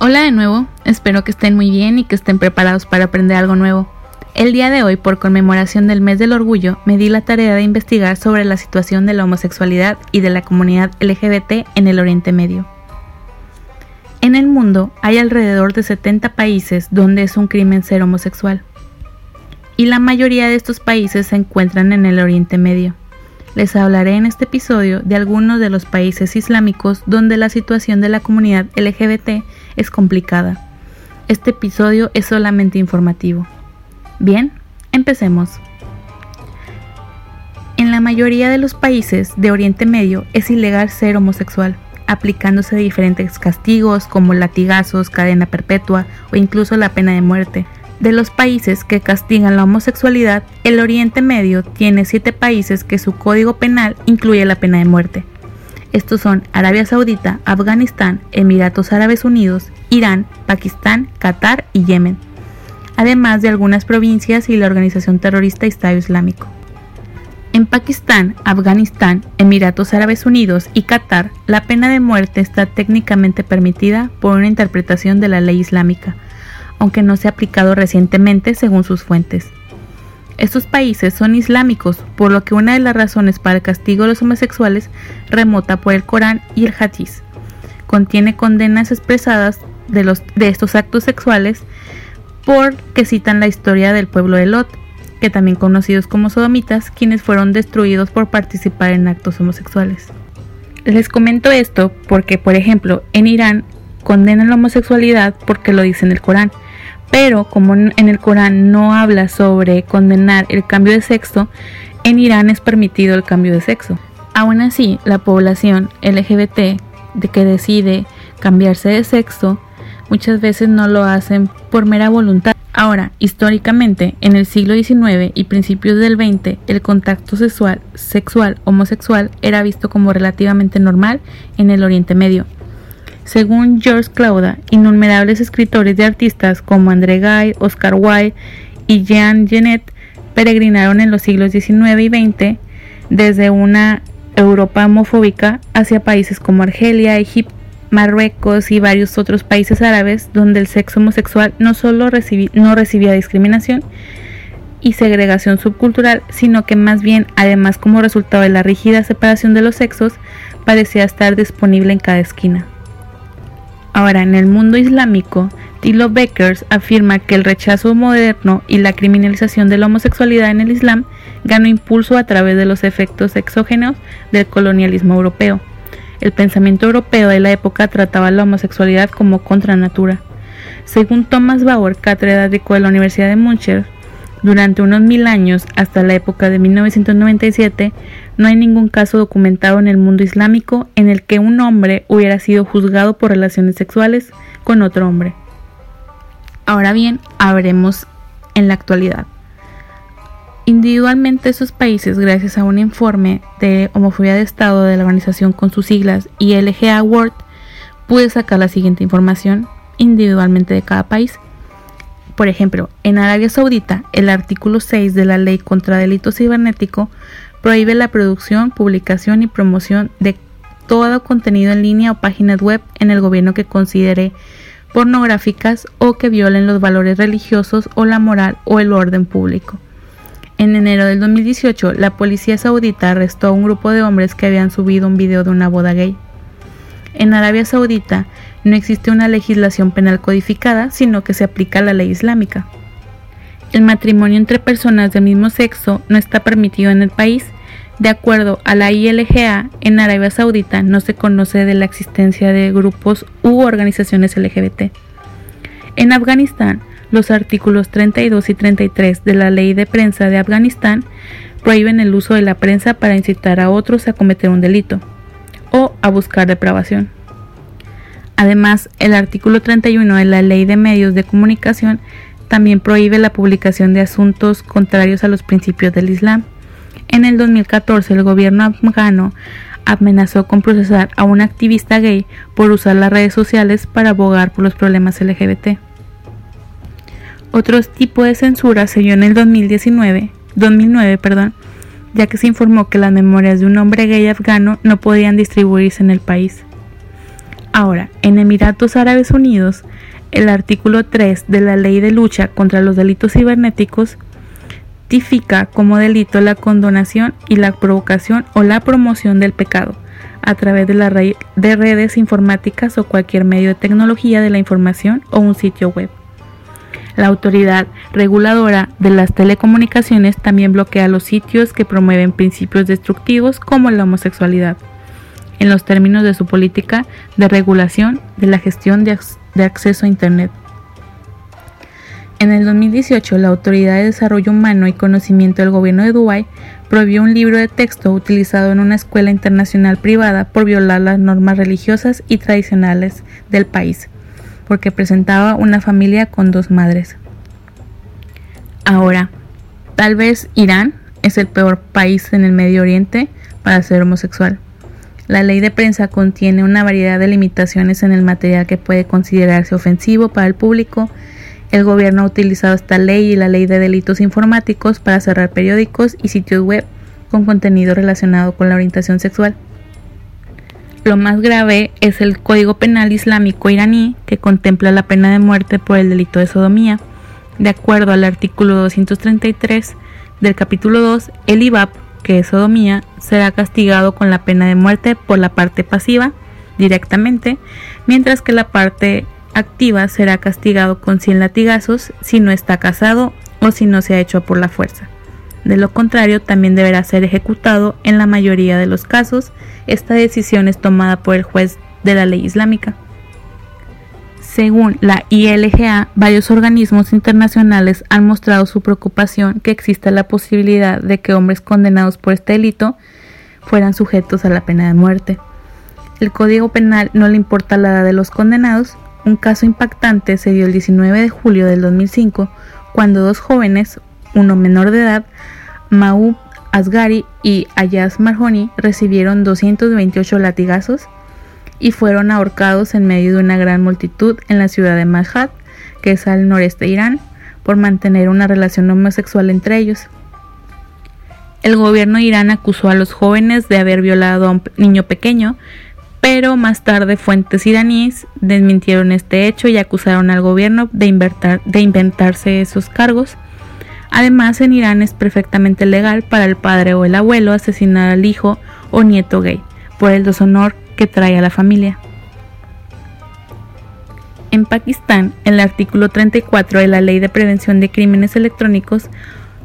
Hola de nuevo, espero que estén muy bien y que estén preparados para aprender algo nuevo. El día de hoy, por conmemoración del mes del orgullo, me di la tarea de investigar sobre la situación de la homosexualidad y de la comunidad LGBT en el Oriente Medio. En el mundo hay alrededor de 70 países donde es un crimen ser homosexual. Y la mayoría de estos países se encuentran en el Oriente Medio. Les hablaré en este episodio de algunos de los países islámicos donde la situación de la comunidad LGBT es complicada. Este episodio es solamente informativo. Bien, empecemos. En la mayoría de los países de Oriente Medio es ilegal ser homosexual, aplicándose diferentes castigos como latigazos, cadena perpetua o incluso la pena de muerte. De los países que castigan la homosexualidad, el Oriente Medio tiene siete países que su código penal incluye la pena de muerte. Estos son Arabia Saudita, Afganistán, Emiratos Árabes Unidos, Irán, Pakistán, Qatar y Yemen, además de algunas provincias y la organización terrorista Estado Islámico. En Pakistán, Afganistán, Emiratos Árabes Unidos y Qatar, la pena de muerte está técnicamente permitida por una interpretación de la ley islámica, aunque no se ha aplicado recientemente según sus fuentes. Estos países son islámicos, por lo que una de las razones para el castigo de los homosexuales remota por el Corán y el Hadith. Contiene condenas expresadas de, los, de estos actos sexuales porque citan la historia del pueblo de Lot, que también conocidos como sodomitas, quienes fueron destruidos por participar en actos homosexuales. Les comento esto porque, por ejemplo, en Irán condenan la homosexualidad porque lo dice en el Corán, pero como en el Corán no habla sobre condenar el cambio de sexo, en Irán es permitido el cambio de sexo. Aún así, la población LGBT de que decide cambiarse de sexo muchas veces no lo hacen por mera voluntad. Ahora, históricamente, en el siglo XIX y principios del XX, el contacto sexual, sexual homosexual era visto como relativamente normal en el Oriente Medio. Según George Clauda, innumerables escritores y artistas como André Gay, Oscar Wilde y Jean Genet peregrinaron en los siglos XIX y XX desde una Europa homofóbica hacia países como Argelia, Egipto, Marruecos y varios otros países árabes donde el sexo homosexual no solo no recibía discriminación y segregación subcultural, sino que más bien, además como resultado de la rígida separación de los sexos, parecía estar disponible en cada esquina. Ahora, en el mundo islámico, Tilo Beckers afirma que el rechazo moderno y la criminalización de la homosexualidad en el Islam ganó impulso a través de los efectos exógenos del colonialismo europeo. El pensamiento europeo de la época trataba la homosexualidad como contra natura. Según Thomas Bauer, catedrático de la Universidad de München, durante unos mil años, hasta la época de 1997, no hay ningún caso documentado en el mundo islámico en el que un hombre hubiera sido juzgado por relaciones sexuales con otro hombre. Ahora bien, habremos en la actualidad. Individualmente esos países, gracias a un informe de homofobia de Estado de la organización con sus siglas ILGA World, pude sacar la siguiente información individualmente de cada país por ejemplo, en Arabia Saudita, el artículo 6 de la Ley contra Delito Cibernético prohíbe la producción, publicación y promoción de todo contenido en línea o páginas web en el gobierno que considere pornográficas o que violen los valores religiosos o la moral o el orden público. En enero del 2018, la policía saudita arrestó a un grupo de hombres que habían subido un video de una boda gay. En Arabia Saudita no existe una legislación penal codificada, sino que se aplica la ley islámica. El matrimonio entre personas del mismo sexo no está permitido en el país. De acuerdo a la ILGA, en Arabia Saudita no se conoce de la existencia de grupos u organizaciones LGBT. En Afganistán, los artículos 32 y 33 de la Ley de Prensa de Afganistán prohíben el uso de la prensa para incitar a otros a cometer un delito o a buscar depravación. Además, el artículo 31 de la Ley de Medios de Comunicación también prohíbe la publicación de asuntos contrarios a los principios del Islam. En el 2014, el gobierno afgano amenazó con procesar a un activista gay por usar las redes sociales para abogar por los problemas LGBT. Otro tipo de censura se dio en el 2019, 2009, perdón, ya que se informó que las memorias de un hombre gay afgano no podían distribuirse en el país. Ahora, en Emiratos Árabes Unidos, el artículo 3 de la Ley de Lucha contra los Delitos Cibernéticos tipifica como delito la condonación y la provocación o la promoción del pecado a través de, la de redes informáticas o cualquier medio de tecnología de la información o un sitio web. La autoridad reguladora de las telecomunicaciones también bloquea los sitios que promueven principios destructivos como la homosexualidad, en los términos de su política de regulación de la gestión de, de acceso a Internet. En el 2018, la Autoridad de Desarrollo Humano y Conocimiento del Gobierno de Dubái prohibió un libro de texto utilizado en una escuela internacional privada por violar las normas religiosas y tradicionales del país, porque presentaba una familia con dos madres. Ahora, tal vez Irán es el peor país en el Medio Oriente para ser homosexual. La ley de prensa contiene una variedad de limitaciones en el material que puede considerarse ofensivo para el público el gobierno ha utilizado esta ley y la ley de delitos informáticos para cerrar periódicos y sitios web con contenido relacionado con la orientación sexual. Lo más grave es el Código Penal Islámico iraní, que contempla la pena de muerte por el delito de sodomía. De acuerdo al artículo 233 del capítulo 2, el IBAP, que es sodomía, será castigado con la pena de muerte por la parte pasiva directamente, mientras que la parte activa será castigado con 100 latigazos si no está casado o si no se ha hecho por la fuerza. De lo contrario, también deberá ser ejecutado en la mayoría de los casos. Esta decisión es tomada por el juez de la ley islámica. Según la ILGA, varios organismos internacionales han mostrado su preocupación que exista la posibilidad de que hombres condenados por este delito fueran sujetos a la pena de muerte. El Código Penal no le importa la edad de los condenados, un caso impactante se dio el 19 de julio del 2005 cuando dos jóvenes, uno menor de edad, Maub Asgari y Ayaz Marjoni, recibieron 228 latigazos y fueron ahorcados en medio de una gran multitud en la ciudad de Mashhad, que es al noreste de Irán, por mantener una relación homosexual entre ellos. El gobierno de Irán acusó a los jóvenes de haber violado a un niño pequeño, pero más tarde fuentes iraníes desmintieron este hecho y acusaron al gobierno de, de inventarse esos cargos. Además, en Irán es perfectamente legal para el padre o el abuelo asesinar al hijo o nieto gay, por el deshonor que trae a la familia. En Pakistán, el artículo 34 de la Ley de Prevención de Crímenes Electrónicos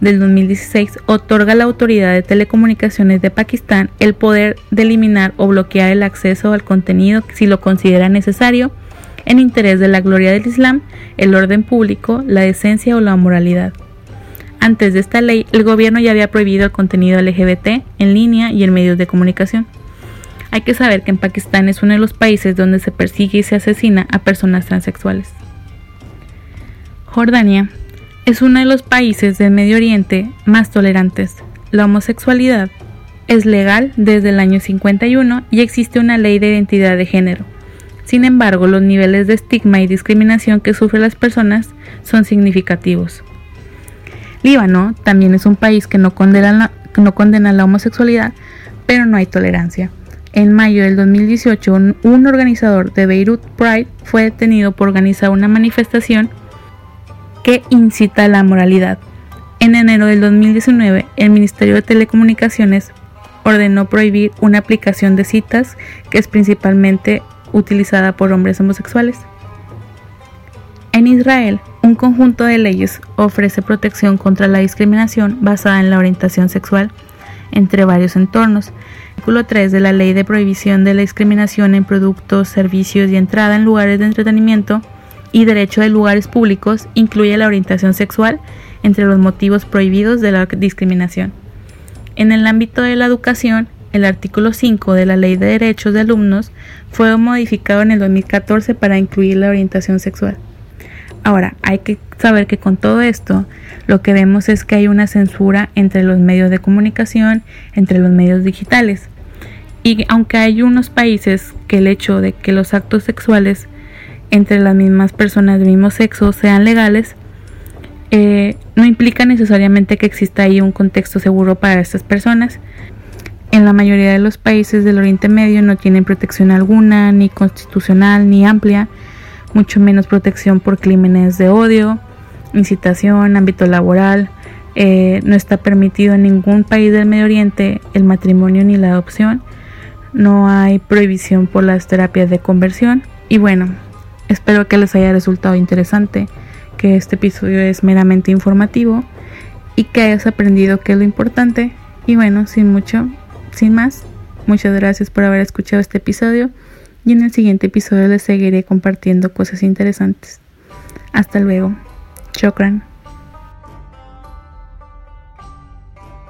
del 2016 otorga a la Autoridad de Telecomunicaciones de Pakistán el poder de eliminar o bloquear el acceso al contenido si lo considera necesario en interés de la gloria del Islam, el orden público, la decencia o la moralidad. Antes de esta ley, el gobierno ya había prohibido el contenido LGBT en línea y en medios de comunicación. Hay que saber que en Pakistán es uno de los países donde se persigue y se asesina a personas transexuales. Jordania es uno de los países del Medio Oriente más tolerantes. La homosexualidad es legal desde el año 51 y existe una ley de identidad de género. Sin embargo, los niveles de estigma y discriminación que sufren las personas son significativos. Líbano también es un país que no condena la, no condena la homosexualidad, pero no hay tolerancia. En mayo del 2018, un organizador de Beirut Pride fue detenido por organizar una manifestación que incita a la moralidad. En enero del 2019, el Ministerio de Telecomunicaciones ordenó prohibir una aplicación de citas que es principalmente utilizada por hombres homosexuales. En Israel, un conjunto de leyes ofrece protección contra la discriminación basada en la orientación sexual entre varios entornos. Artículo 3 de la Ley de Prohibición de la Discriminación en Productos, Servicios y Entrada en Lugares de Entretenimiento y derecho de lugares públicos incluye la orientación sexual entre los motivos prohibidos de la discriminación. En el ámbito de la educación, el artículo 5 de la Ley de Derechos de Alumnos fue modificado en el 2014 para incluir la orientación sexual. Ahora, hay que saber que con todo esto, lo que vemos es que hay una censura entre los medios de comunicación, entre los medios digitales. Y aunque hay unos países que el hecho de que los actos sexuales entre las mismas personas del mismo sexo sean legales, eh, no implica necesariamente que exista ahí un contexto seguro para estas personas. En la mayoría de los países del Oriente Medio no tienen protección alguna, ni constitucional, ni amplia, mucho menos protección por crímenes de odio, incitación, ámbito laboral. Eh, no está permitido en ningún país del Medio Oriente el matrimonio ni la adopción. No hay prohibición por las terapias de conversión. Y bueno, espero que les haya resultado interesante, que este episodio es meramente informativo y que hayas aprendido qué es lo importante. Y bueno, sin mucho, sin más, muchas gracias por haber escuchado este episodio y en el siguiente episodio les seguiré compartiendo cosas interesantes. Hasta luego. Chokran.